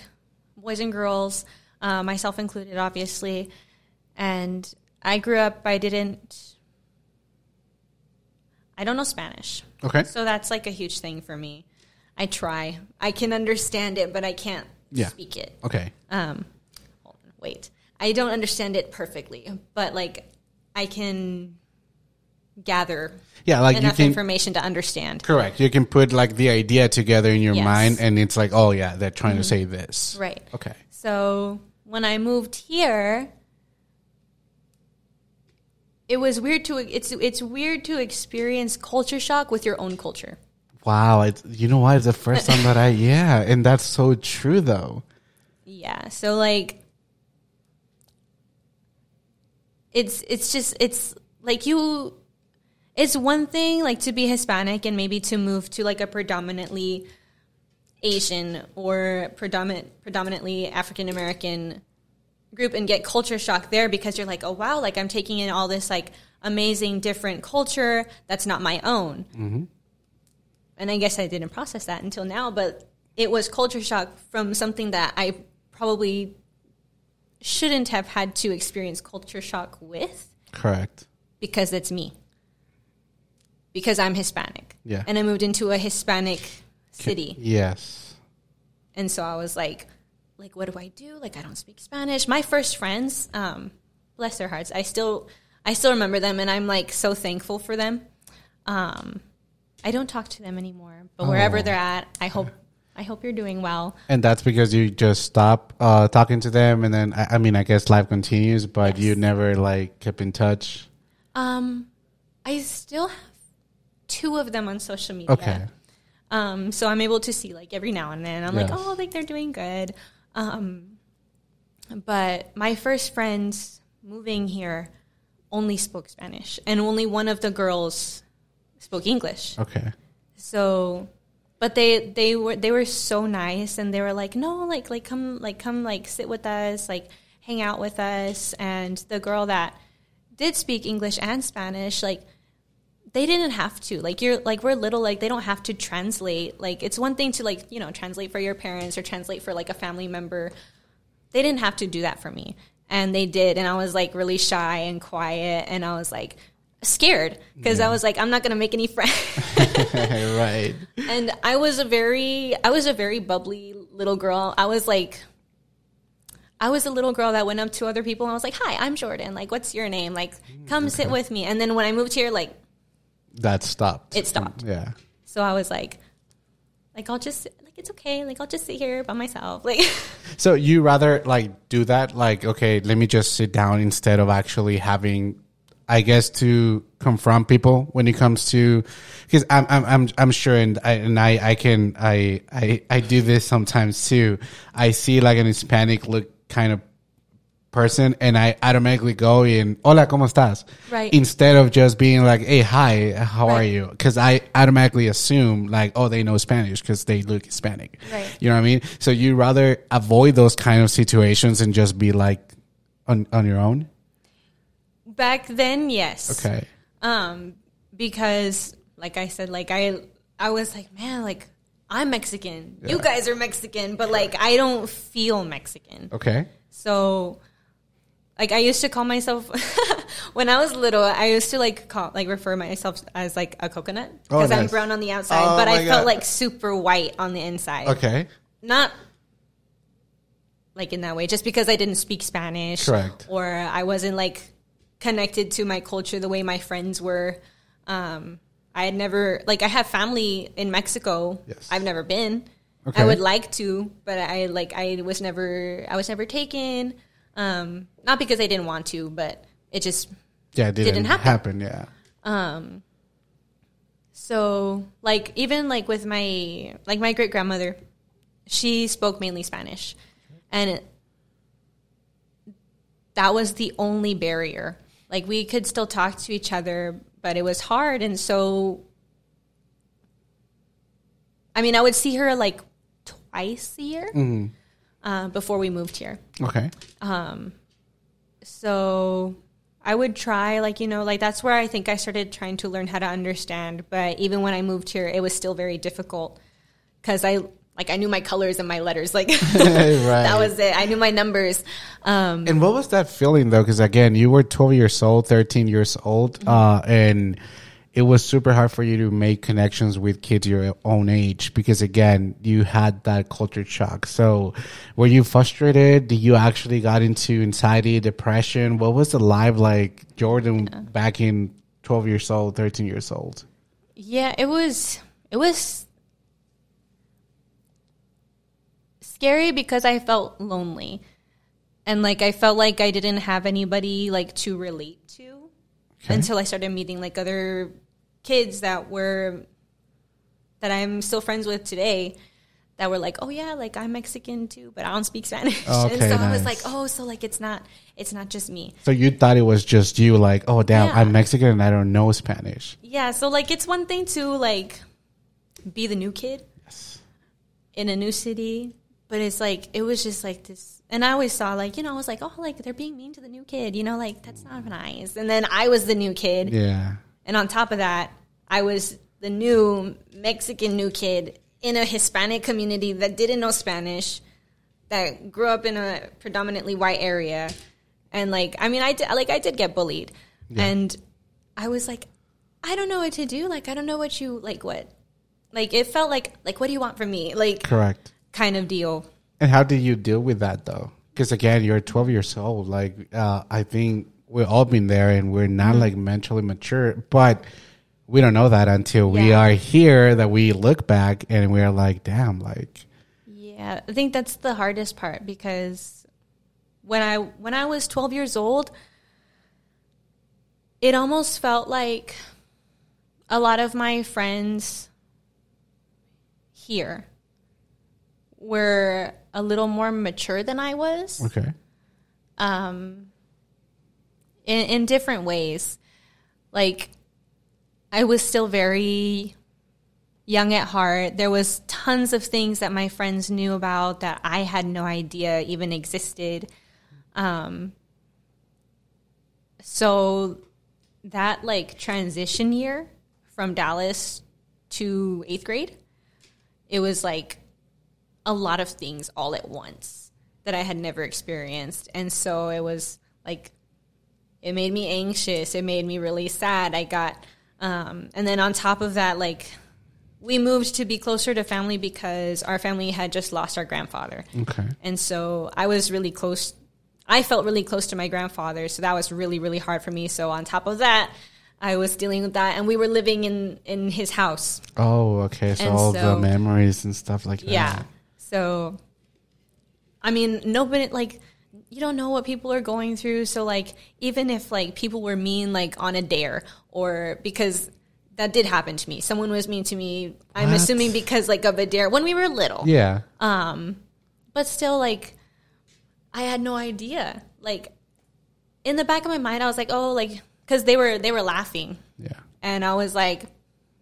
boys and girls, uh, myself included, obviously. And I grew up. I didn't. I don't know Spanish, okay. so that's like a huge thing for me. I try. I can understand it, but I can't Yeah. speak it. Okay. Um, hold on, wait. I don't understand it perfectly, but like I can gather Yeah, like you enough can information to understand. correct. You can put like the idea together in your Yes. mind, and it's like, oh yeah, they're trying to mm-hmm. say this. Right. Okay. So when I moved here, it was weird to it's it's weird to experience culture shock with your own culture. Wow, it's, you know why It's the first time that I yeah, and that's so true though. Yeah. So like it's it's just it's like you it's one thing like to be Hispanic and maybe to move to like a predominantly Asian or predominant predominantly African American group and get culture shock there because you're like, oh wow, like I'm taking in all this like amazing different culture that's not my own. Mm-hmm. And I guess I didn't process that until now, but it was culture shock from something that I probably shouldn't have had to experience culture shock with Correct. because it's me. Because I'm Hispanic. Yeah. And I moved into a Hispanic city. Yes. And so I was like, like, what do I do? Like, I don't speak Spanish. My first friends, um, bless their hearts, I still, I still remember them, and I'm like so thankful for them. Um, I don't talk to them anymore, but wherever Oh. they're at, I hope, I hope you're doing well. And that's because you just stop uh, talking to them, and then I, I mean, I guess life continues, but Yes. you never like kept in touch. Um, I still have two of them on social media. Okay. Um, so I'm able to see like every now and then. I'm like, Yes. oh, like they're doing good. Um, but my first friends moving here only spoke Spanish, and only one of the girls spoke English. Okay. So, but they they were they were so nice, and they were like, no, like like come like come like sit with us, like hang out with us. And the girl that did speak English and Spanish, like they didn't have to. Like you're like we're little, like they don't have to translate. Like it's one thing to like you know translate for your parents or translate for like a family member. They didn't have to do that for me, and they did. And I was like really shy and quiet, and I was like scared because I was like I'm not gonna make any friends. right. and I was a very I was a very bubbly little girl. I was like I was a little girl that went up to other people and I was like, "Hi, I'm Jordan. Like, what's your name? Like, come sit with me." And then when I moved here, like, That stopped. It stopped. Yeah. so I was like, like I'll just like it's okay. Like I'll just sit here by myself. Like, So you rather like do that? Like, okay, let me just sit down instead of actually having, I guess, to confront people when it comes to, because I'm, I'm, I'm, I'm sure, and I, and I, I can, I, I, I do this sometimes too. I see like an Hispanic look kind of person and I automatically go in, hola, ¿cómo estás? Right. Instead of just being like, hey, hi, how are you? Because I automatically assume like, oh, they know Spanish because they look Hispanic. Right. You know what I mean? So you rather avoid those kind of situations and just be like on, on your own? back then, yes. Okay. Um, because like I said, like I I was like, man, like I'm Mexican. You guys are Mexican, but like I don't feel Mexican. Okay. So, like, I used to call myself when I was little. I used to like call like refer myself as like a coconut Oh, because I'm brown on the outside, Oh, but I felt like super white on the inside. Okay. Not like in that way, just because I didn't speak Spanish, Correct. or I wasn't like connected to my culture the way my friends were. Um, I had never like I have family in Mexico. Yes. I've never been. Okay. I would like to, but I like I was never I was never taken. Um, not because I didn't want to, but it just Yeah, it didn't, Didn't happen. happen. Yeah. um so like even like with my like my great grandmother, she spoke mainly Spanish. And it, that was the only barrier. Like we could still talk to each other, but it was hard and so I mean, I would see her like twice a year uh, before we moved here. Okay. So I would try, like, you know, like that's where I think I started trying to learn how to understand. But even when I moved here, it was still very difficult because I, like, I knew my colors and my letters. Like, that was it. I knew my numbers. Um, And what was that feeling though? Because again, you were 12 years old, 13 years old, Mm-hmm. uh, and it was super hard for you to make connections with kids your own age because again, you had that culture shock. So were you frustrated? Did you actually got into anxiety, depression? What was the life like Jordan back in 12 years old, 13 years old? yeah, it was, it was scary because I felt lonely. And like I felt like I didn't have anybody like to relate to Okay. until I started meeting like other kids that were that I'm still friends with today that were like, "Oh yeah, like I'm Mexican too, but I don't speak Spanish." Oh, okay, and so I was like, "Oh, so like it's not it's not just me." So you thought it was just you, like, oh damn, Yeah. I'm Mexican and I don't know Spanish. Yeah, so like it's one thing to like be the new kid in a new city, but it's like it was just like this and I always saw like, you know, I was like, "Oh, like they're being mean to the new kid." You know, like that's not nice. And then I was the new kid. Yeah. And on top of that, I was the new Mexican new kid in a Hispanic community that didn't know Spanish, that grew up in a predominantly white area. And like, I mean, I did, like, I did get bullied. And I was like, I don't know what to do. Like, I don't know what you, like, what? Like, it felt like, like, what do you want from me? Like, Correct. kind of deal. And how did you deal with that though? Because again, you're 12 years old. Like, uh, I think we've all been there and we're Mm-hmm. not like mentally mature, but we don't know that until we are here that we look back and we're like, damn, like, Yeah, I think that's the hardest part because when I when I was 12 years old, it almost felt like a lot of my friends here were a little more mature than I was okay. um, in, in different ways. Like, I was still very young at heart. There was tons of things that my friends knew about that I had no idea even existed. Um, so that like transition year from Dallas to eighth grade, it was like a lot of things all at once that I had never experienced. And so it was like, it made me anxious. It made me really sad. I got, um, and then on top of that, like, we moved to be closer to family because our family had just lost our grandfather. Okay. And so I was really close. I felt really close to my grandfather. So that was really, really hard for me. So on top of that, I was dealing with that. And we were living in, in his house. Oh, okay. So And all the memories and stuff like that. Yeah. So, I mean, nobody like you don't know what people are going through. So, like, even if like people were mean, like on a dare, or because that did happen to me, someone was mean to me. I'm What? assuming because like of a dare when we were little. Yeah. Um, but still, like, I had no idea. Like, in the back of my mind, I was like, oh, like, because they were they were laughing, Yeah. and I was like,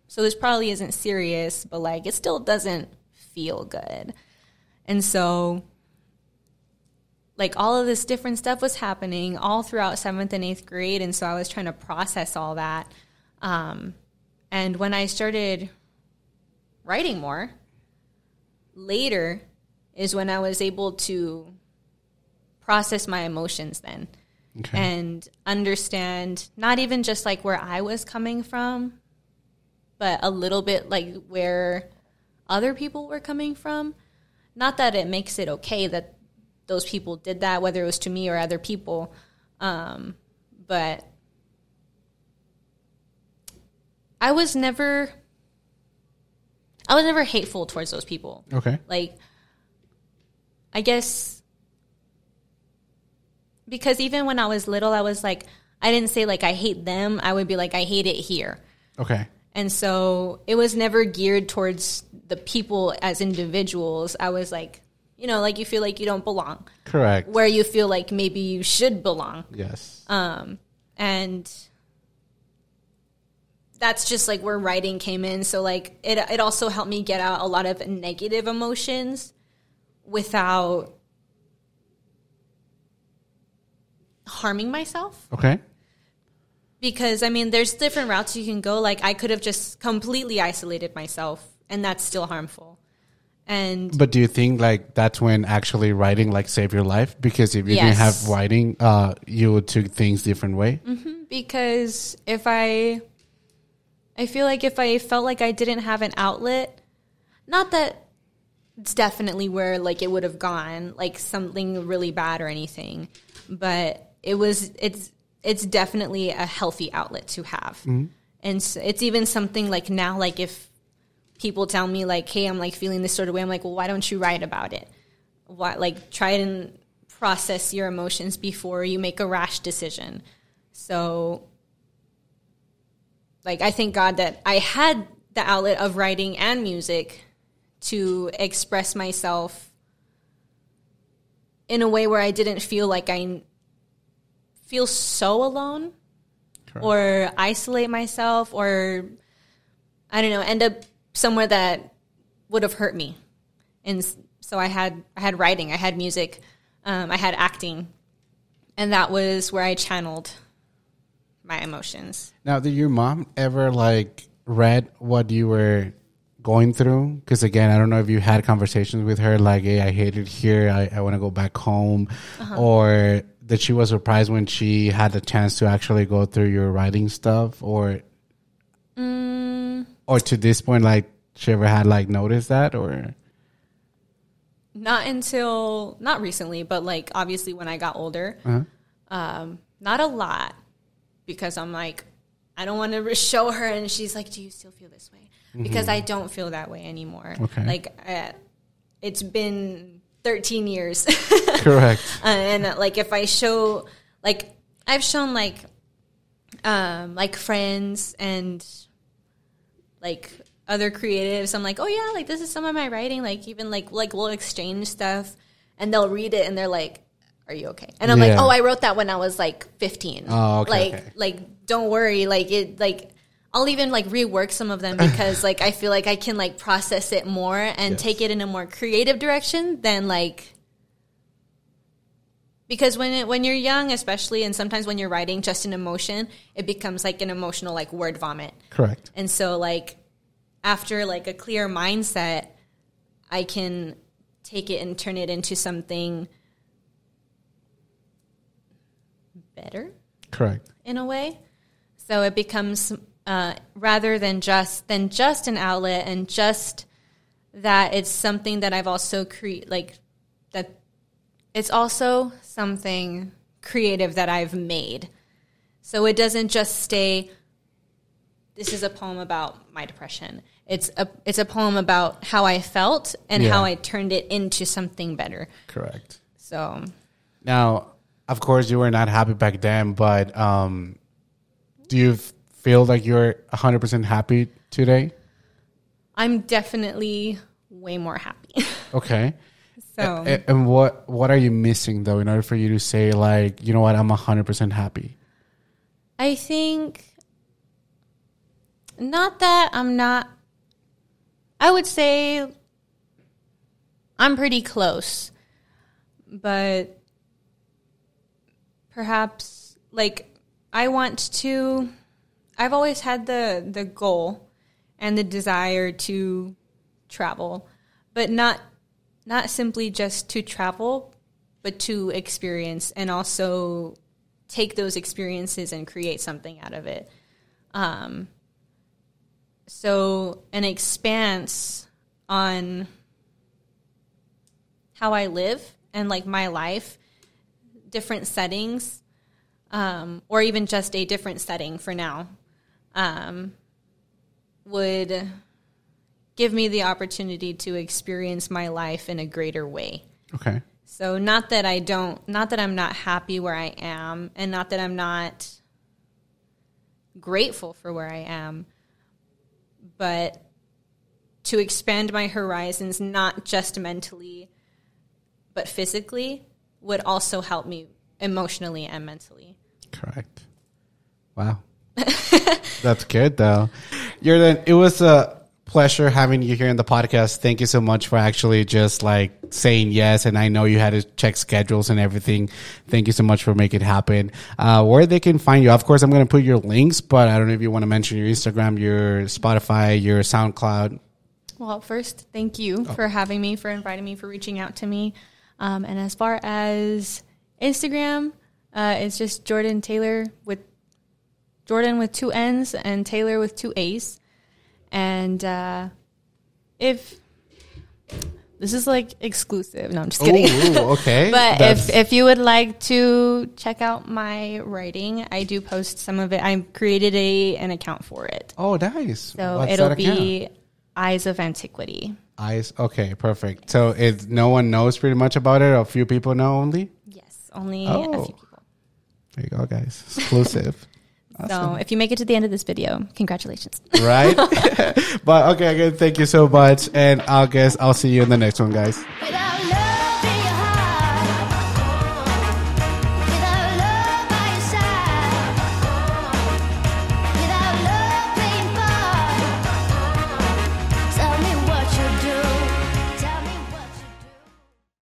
so this probably isn't serious, but like it still doesn't feel good. And so like all of this different stuff was happening all throughout seventh and eighth grade. And so I was trying to process all that. Um, and when I started writing more, later is when I was able to process my emotions then Okay. and understand not even just like where I was coming from, but a little bit like where other people were coming from. Not that it makes it okay that those people did that, whether it was to me or other people, um, but I was never, I was never hateful towards those people. Okay. like i guess because even when i was little i was like i didn't say like i hate them. I would be like i hate it here. Okay. and so it was never geared towards the people as individuals. I was like you know like you feel like you don't belong Correct. where you feel like maybe you should belong Yes. um, and that's just like where writing came in. So like it it also helped me get out a lot of negative emotions without harming myself. okay. Because I mean, there's different routes you can go. Like I could have just completely isolated myself, and that's still harmful. And But do you think like that's when actually writing like saved your life? Because if you didn't have writing, uh, you would took things different way. because if I I feel like if I felt like I didn't have an outlet, not that it's definitely where like it would have gone, like something really bad or anything, but it was it's it's definitely a healthy outlet to have. And so it's even something like now like if people tell me like hey, I'm like feeling this sort of way, I'm like, "Well, why don't you write about it?" why, like try and process your emotions before you make a rash decision. So, like, I thank God that I had the outlet of writing and music to express myself in a way where I didn't feel like I feel so alone Correct. or isolate myself or I don't know, end up somewhere that would have hurt me. And so I had I had writing, I had music, um, I had acting, and that was where I channeled my emotions. Now, did your mom ever like read what you were going through? Because again, I don't know if you had conversations with her like, "Hey, I hate it here. I, I want to go back home," or that she was surprised when she had the chance to actually go through your writing stuff, or or to this point, like she ever had like noticed that, or Not until not recently, but like obviously when I got older, Uh-huh. um, not a lot because I'm like I don't want to show her, and she's like, "Do you still feel this way?" Because I don't feel that way anymore. Okay. Like uh, it's been 13 years. correct? Uh, and uh, like if I show like I've shown like um like friends and like other creatives I'm like oh yeah like this is some of my writing like even like like we'll exchange stuff and they'll read it and they're like are you okay and I'm like oh I wrote that when I was like 15 Oh, okay, like okay. like don't worry like it like I'll even like rework some of them because like I feel like I can like process it more and Yes. take it in a more creative direction than like because when it, when you're young especially and sometimes when you're writing just an emotion it becomes like an emotional like word vomit Correct. and so like after like a clear mindset i can take it and turn it into something better Correct. in a way so it becomes uh, rather than just than just an outlet and just that it's something that i've also create like that it's also something creative that i've made so it doesn't just stay this is a poem about my depression it's a it's a poem about how i felt and Yeah. how i turned it into something better Correct. so Now, of course, you were not happy back then, but um, do you feel like you're 100% happy today? i'm definitely way more happy Okay. So A- and what what are you missing though in order for you to say like, you know what, I'm 100% happy? I think not that I'm not I would say I'm pretty close. But perhaps like I want to I've always had the the goal and the desire to travel, but not not simply just to travel, but to experience and also take those experiences and create something out of it. Um, so an expanse on how I live and like my life, different settings, um, or even just a different setting for now, um, would give me the opportunity to experience my life in a greater way. Okay. So not that I don't not that I'm not happy where I am and not that I'm not grateful for where I am, but to expand my horizons not just mentally but physically would also help me emotionally and mentally. Correct. Wow. That's good though. Jordan, it was a pleasure having you here in the podcast. Thank you so much for actually just like saying yes. And I know you had to check schedules and everything. Thank you so much for making it happen. Uh, where they can find you. Of course, I'm going to put your links, but I don't know if you want to mention your Instagram, your Spotify, your SoundCloud. Well, first, thank you for having me, for inviting me, for reaching out to me. Um, and as far as Instagram, uh, it's just Jordan Taylor with Jordan with two N's and Taylor with two A's. And uh, if this is like exclusive, no, I'm just kidding. Ooh, okay. But That's- if, if you would like to check out my writing, I do post some of it. I created a an account for it. oh, nice. So What's it'll be Eyes of Antiquity. Eyes. Okay, perfect. So it's no one knows pretty much about it. A few people know only. Yes, only Oh. a few people. There you go, guys. Exclusive. So if you make it to the end of this video, congratulations. right? but okay, again, thank you so much, and I guess I'll see you in the next one, guys. Without